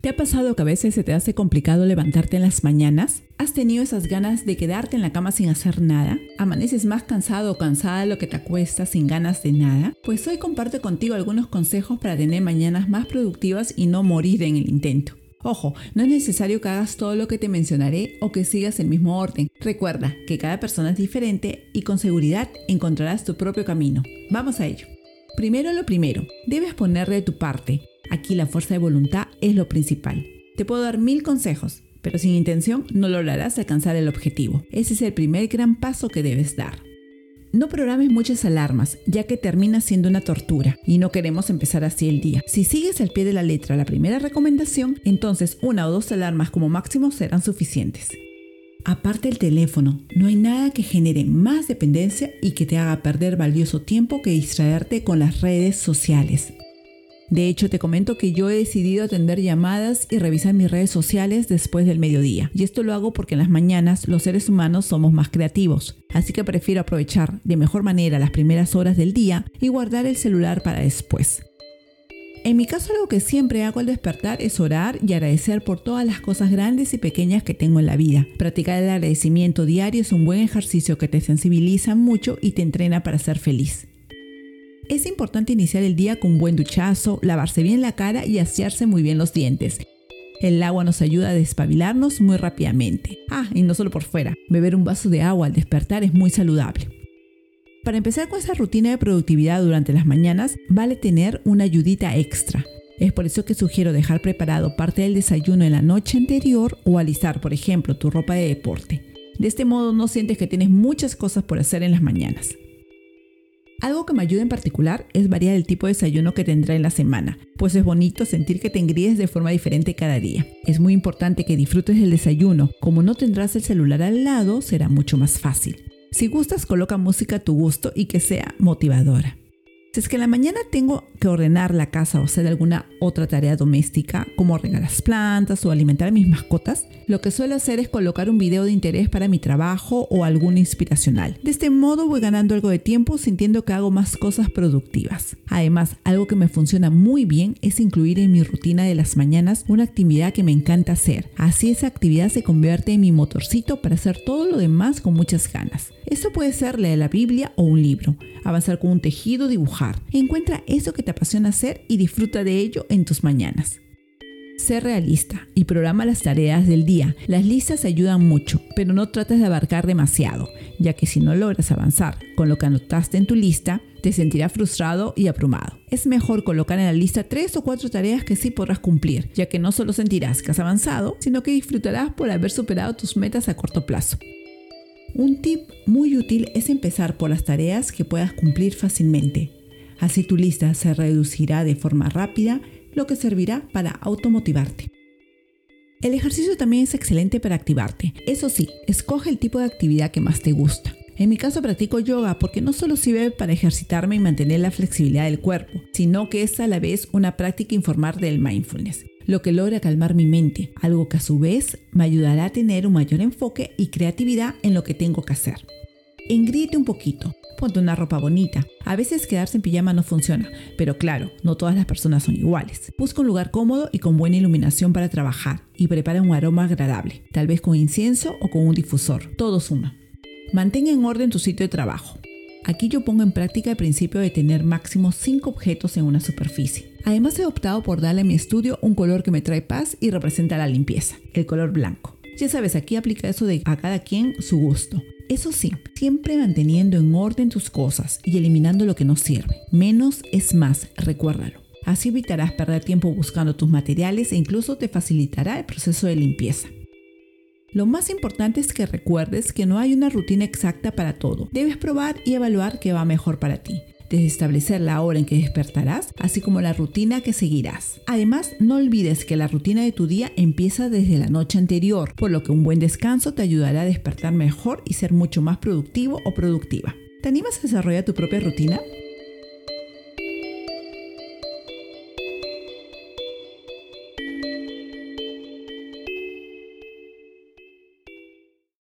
¿Te ha pasado que a veces se te hace complicado levantarte en las mañanas? ¿Has tenido esas ganas de quedarte en la cama sin hacer nada? ¿Amaneces más cansado o cansada de lo que te acuestas sin ganas de nada? Pues hoy comparto contigo algunos consejos para tener mañanas más productivas y no morir en el intento. Ojo, no es necesario que hagas todo lo que te mencionaré o que sigas el mismo orden. Recuerda que cada persona es diferente y con seguridad encontrarás tu propio camino. Vamos a ello. Primero lo primero, debes poner de tu parte. Aquí la fuerza de voluntad es lo principal. Te puedo dar mil consejos, pero sin intención no lograrás alcanzar el objetivo. Ese es el primer gran paso que debes dar. No programes muchas alarmas, ya que termina siendo una tortura y no queremos empezar así el día. Si sigues al pie de la letra la primera recomendación, entonces una o dos alarmas como máximo serán suficientes. Aparte del teléfono, no hay nada que genere más dependencia y que te haga perder valioso tiempo que distraerte con las redes sociales. De hecho, te comento que yo he decidido atender llamadas y revisar mis redes sociales después del mediodía. Y esto lo hago porque en las mañanas los seres humanos somos más creativos. Así que prefiero aprovechar de mejor manera las primeras horas del día y guardar el celular para después. En mi caso algo que siempre hago al despertar es orar y agradecer por todas las cosas grandes y pequeñas que tengo en la vida. Practicar el agradecimiento diario es un buen ejercicio que te sensibiliza mucho y te entrena para ser feliz. Es importante iniciar el día con un buen duchazo, lavarse bien la cara y asearse muy bien los dientes. El agua nos ayuda a despabilarnos muy rápidamente. Ah, y no solo por fuera. Beber un vaso de agua al despertar es muy saludable. Para empezar con esa rutina de productividad durante las mañanas, vale tener una ayudita extra. Es por eso que sugiero dejar preparado parte del desayuno en la noche anterior o alisar, por ejemplo, tu ropa de deporte. De este modo no sientes que tienes muchas cosas por hacer en las mañanas. Algo que me ayuda en particular es variar el tipo de desayuno que tendrá en la semana, pues es bonito sentir que te engríes de forma diferente cada día. Es muy importante que disfrutes del desayuno, como no tendrás el celular al lado, será mucho más fácil. Si gustas, coloca música a tu gusto y que sea motivadora. Si es que en la mañana tengo que ordenar la casa o hacer alguna otra tarea doméstica, como regar las plantas o alimentar a mis mascotas, lo que suelo hacer es colocar un video de interés para mi trabajo o algún inspiracional. De este modo voy ganando algo de tiempo sintiendo que hago más cosas productivas. Además, algo que me funciona muy bien es incluir en mi rutina de las mañanas una actividad que me encanta hacer. Así esa actividad se convierte en mi motorcito para hacer todo lo demás con muchas ganas. Esto puede ser leer la Biblia o un libro, avanzar con un tejido, dibujar. Encuentra eso que te apasiona hacer y disfruta de ello en tus mañanas. Sé realista y programa las tareas del día. Las listas ayudan mucho, pero no trates de abarcar demasiado, ya que si no logras avanzar con lo que anotaste en tu lista, te sentirás frustrado y abrumado. Es mejor colocar en la lista tres o cuatro tareas que sí podrás cumplir, ya que no solo sentirás que has avanzado, sino que disfrutarás por haber superado tus metas a corto plazo. Un tip muy útil es empezar por las tareas que puedas cumplir fácilmente. Así tu lista se reducirá de forma rápida, lo que servirá para automotivarte. El ejercicio también es excelente para activarte. Eso sí, escoge el tipo de actividad que más te gusta. En mi caso practico yoga porque no solo sirve para ejercitarme y mantener la flexibilidad del cuerpo, sino que es a la vez una práctica informal del mindfulness lo que logra calmar mi mente, algo que a su vez me ayudará a tener un mayor enfoque y creatividad en lo que tengo que hacer. Engríete un poquito, ponte una ropa bonita. A veces quedarse en pijama no funciona, pero claro, no todas las personas son iguales. Busca un lugar cómodo y con buena iluminación para trabajar y prepara un aroma agradable, tal vez con incienso o con un difusor. Todo suma. Mantén en orden tu sitio de trabajo. Aquí yo pongo en práctica el principio de tener máximo 5 objetos en una superficie. Además he optado por darle a mi estudio un color que me trae paz y representa la limpieza, el color blanco. Ya sabes, aquí aplica eso de a cada quien su gusto. Eso sí, siempre manteniendo en orden tus cosas y eliminando lo que no sirve. Menos es más, recuérdalo. Así evitarás perder tiempo buscando tus materiales e incluso te facilitará el proceso de limpieza. Lo más importante es que recuerdes que no hay una rutina exacta para todo. Debes probar y evaluar qué va mejor para ti desde establecer la hora en que despertarás, así como la rutina que seguirás. Además, no olvides que la rutina de tu día empieza desde la noche anterior, por lo que un buen descanso te ayudará a despertar mejor y ser mucho más productivo o productiva. ¿Te animas a desarrollar tu propia rutina?